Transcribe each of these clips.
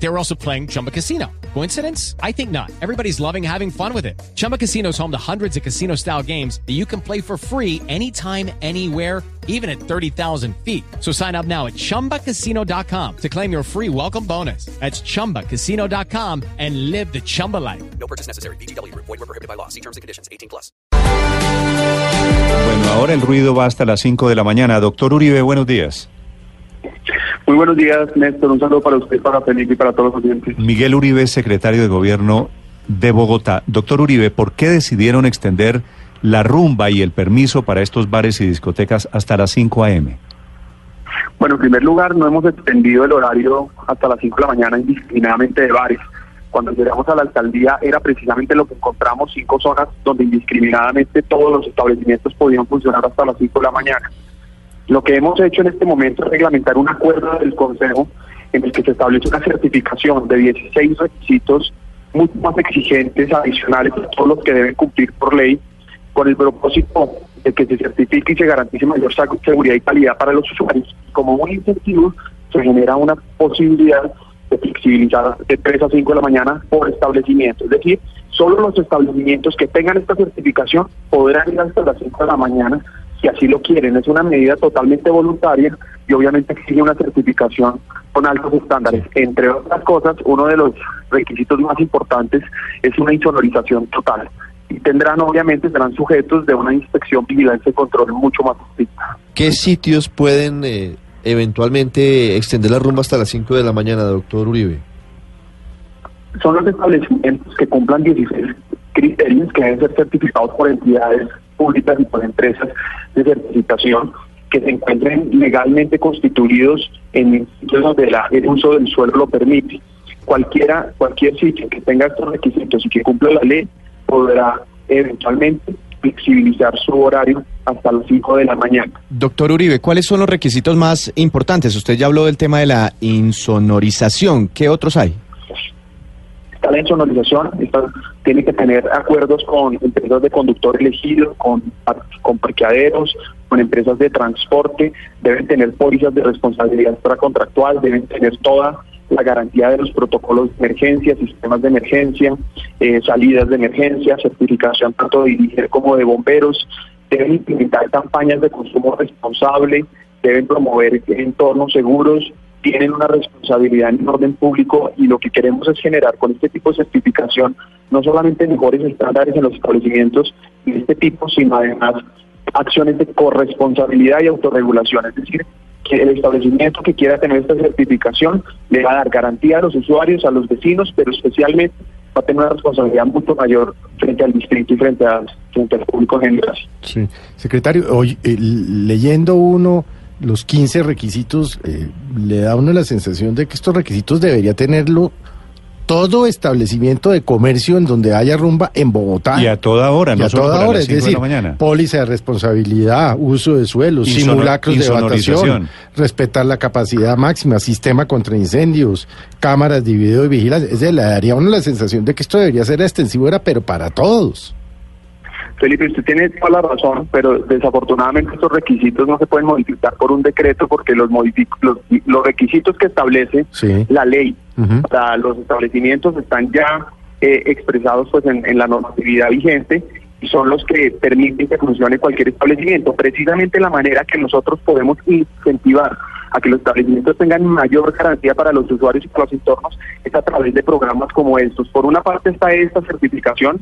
They were also playing Chumba Casino. Coincidence? I think not. Everybody's loving having fun with it. Chumba Casino is home to hundreds of casino style games that you can play for free anytime, anywhere, even at 30,000 feet. So sign up now at chumbacasino.com to claim your free welcome bonus. That's chumbacasino.com and live the Chumba life. No purchase necessary. BGW. Void were prohibited by law. See terms and conditions. 18 plus. Bueno, ahora el ruido va hasta las 5 de la mañana. Doctor Uribe, buenos días. Muy buenos días, Néstor. Un saludo para usted, para Felipe y para todos los oyentes. Miguel Uribe, secretario de Gobierno de Bogotá. Doctor Uribe, ¿por qué decidieron extender la rumba y el permiso para estos bares y discotecas hasta las 5 a.m.? Bueno, en primer lugar, no hemos extendido el horario hasta las 5 de la mañana indiscriminadamente de bares. Cuando llegamos a la alcaldía era precisamente lo que encontramos, cinco zonas donde indiscriminadamente todos los establecimientos podían funcionar hasta las 5 de la mañana. Lo que hemos hecho en este momento es reglamentar un acuerdo del Consejo en el que se establece una certificación de 16 requisitos mucho más exigentes adicionales a todos los que deben cumplir por ley con el propósito de que se certifique y se garantice mayor seguridad y calidad para los usuarios. Como un incentivo se genera una posibilidad de flexibilizar de 3 a 5 de la mañana por establecimiento. Es decir, solo los establecimientos que tengan esta certificación podrán ir hasta las 5 de la mañana si así lo quieren. Es una medida totalmente voluntaria y obviamente exige una certificación con altos estándares. Entre otras cosas, uno de los requisitos más importantes es una insonorización total. Y tendrán, obviamente, serán sujetos de una inspección, vigilancia y control mucho más estricta. ¿Qué sitios pueden eh, eventualmente extender la rumba hasta las 5 de la mañana, doctor Uribe? son los establecimientos que cumplan 16 criterios que deben ser certificados por entidades públicas y por empresas de certificación que se encuentren legalmente constituidos en sitios donde la- el uso del suelo lo permite. Cualquiera, cualquier sitio que tenga estos requisitos y que cumpla la ley podrá eventualmente flexibilizar su horario hasta las 5 de la mañana. Doctor Uribe, ¿cuáles son los requisitos más importantes? Usted ya habló del tema de la insonorización. ¿Qué otros hay? Está la insonorización, esta tiene que tener acuerdos con empresas de conductor elegido, con, con parqueaderos, con empresas de transporte, deben tener pólizas de responsabilidad contractual, deben tener toda la garantía de los protocolos de emergencia, sistemas de emergencia, eh, salidas de emergencia, certificación tanto de dirigir como de bomberos, deben implementar campañas de consumo responsable, deben promover entornos seguros, tienen una responsabilidad en orden público y lo que queremos es generar con este tipo de certificación no solamente mejores estándares en los establecimientos de este tipo, sino además acciones de corresponsabilidad y autorregulación, es decir, que el establecimiento que quiera tener esta certificación le va a dar garantía a los usuarios, a los vecinos, pero especialmente va a tener una responsabilidad mucho mayor frente al distrito y frente, a, frente al público en general. Sí. Secretario, hoy eh, leyendo uno los 15 requisitos, eh, le da a uno la sensación de que estos requisitos debería tenerlo todo establecimiento de comercio en donde haya rumba en Bogotá. Y a toda hora, Y no a solo toda hora, es 5 de decir, la mañana. póliza de responsabilidad, uso de suelos, Insonor- simulacros de evacuación, respetar la capacidad máxima, sistema contra incendios, cámaras de video y vigilancia. Es decir, le daría a uno la sensación de que esto debería ser extensivo, era, pero para todos. Felipe, usted tiene toda la razón, pero desafortunadamente estos requisitos no se pueden modificar por un decreto porque los, los, los requisitos que establece Sí. la ley Ujú. para los establecimientos están ya eh, expresados pues en, en la normatividad vigente son los que permiten que funcione cualquier establecimiento. Precisamente la manera que nosotros podemos incentivar a que los establecimientos tengan mayor garantía para los usuarios y para los entornos es a través de programas como estos. Por una parte está esta certificación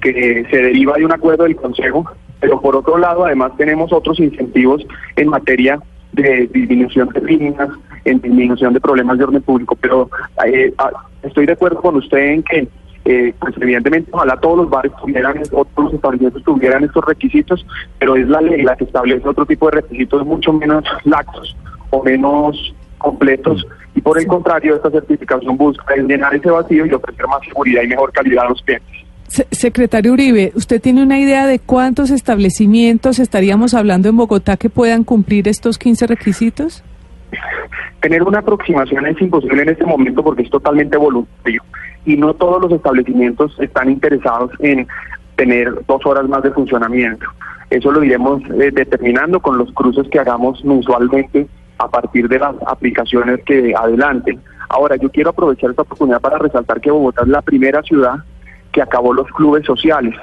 que se deriva de un acuerdo del Consejo, pero por otro lado además tenemos otros incentivos en materia de disminución de líneas, en disminución de problemas de orden público, pero eh, ah, estoy de acuerdo con usted en que eh, pues evidentemente ojalá todos los bares tuvieran, o todos los establecimientos tuvieran estos requisitos, pero es la ley la que establece otro tipo de requisitos mucho menos laxos o menos completos y por el contrario esta certificación busca llenar ese vacío y ofrecer más seguridad y mejor calidad a los clientes. Se- Secretario Uribe, ¿usted tiene una idea de cuántos establecimientos estaríamos hablando en Bogotá que puedan cumplir estos 15 requisitos? Tener una aproximación es imposible en este momento porque es totalmente voluntario y no todos los establecimientos están interesados en tener dos horas más de funcionamiento. Eso lo iremos eh, determinando con los cruces que hagamos mensualmente a partir de las aplicaciones que adelanten. Ahora, yo quiero aprovechar esta oportunidad para resaltar que Bogotá es la primera ciudad que acabó los clubes sociales.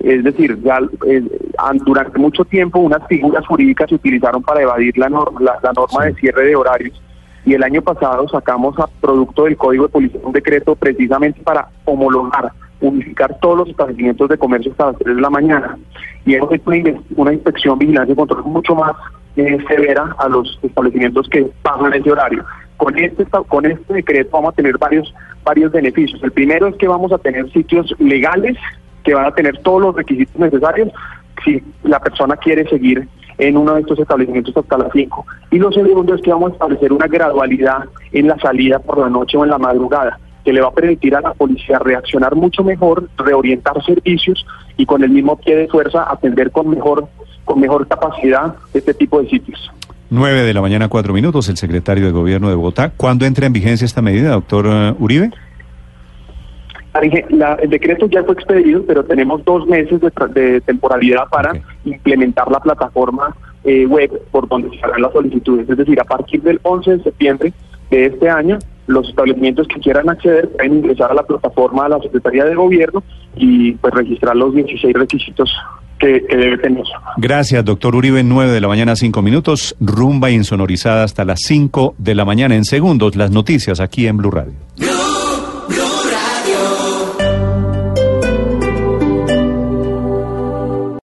Es decir, ya eh, an- durante mucho tiempo unas figuras jurídicas se utilizaron para evadir la norma, la, la norma de cierre de horarios y el año pasado sacamos a producto del Código de Policía un decreto precisamente para homologar, unificar todos los establecimientos de comercio hasta las 3 de la mañana y hemos hecho una, inspección, vigilancia y control mucho más eh, severa a los establecimientos que pasan ese horario. Con este, con este decreto vamos a tener varios, varios beneficios. El primero es que vamos a tener sitios legales que van a tener todos los requisitos necesarios si la persona quiere seguir en uno de estos establecimientos hasta las 5. Y lo segundo es que vamos a establecer una gradualidad en la salida por la noche o en la madrugada, que le va a permitir a la policía reaccionar mucho mejor, reorientar servicios y con el mismo pie de fuerza atender con mejor, con mejor capacidad este tipo de sitios. 9 de la mañana, 4 minutos, el secretario de Gobierno de Bogotá. ¿Cuándo entra en vigencia esta medida, doctor eh, Uribe? La el decreto ya fue expedido, pero tenemos dos meses de, de temporalidad para Ok. implementar la plataforma eh, web por donde se harán las solicitudes. Es decir, a partir del 11 de septiembre de este año, los establecimientos que quieran acceder pueden ingresar a la plataforma de la Secretaría de Gobierno y pues registrar los 16 requisitos que, que debe tener. Gracias, doctor Uribe. 9 de la mañana, 5 minutos. Rumba insonorizada hasta las 5 de la mañana. En segundos, las noticias aquí en Blue Radio.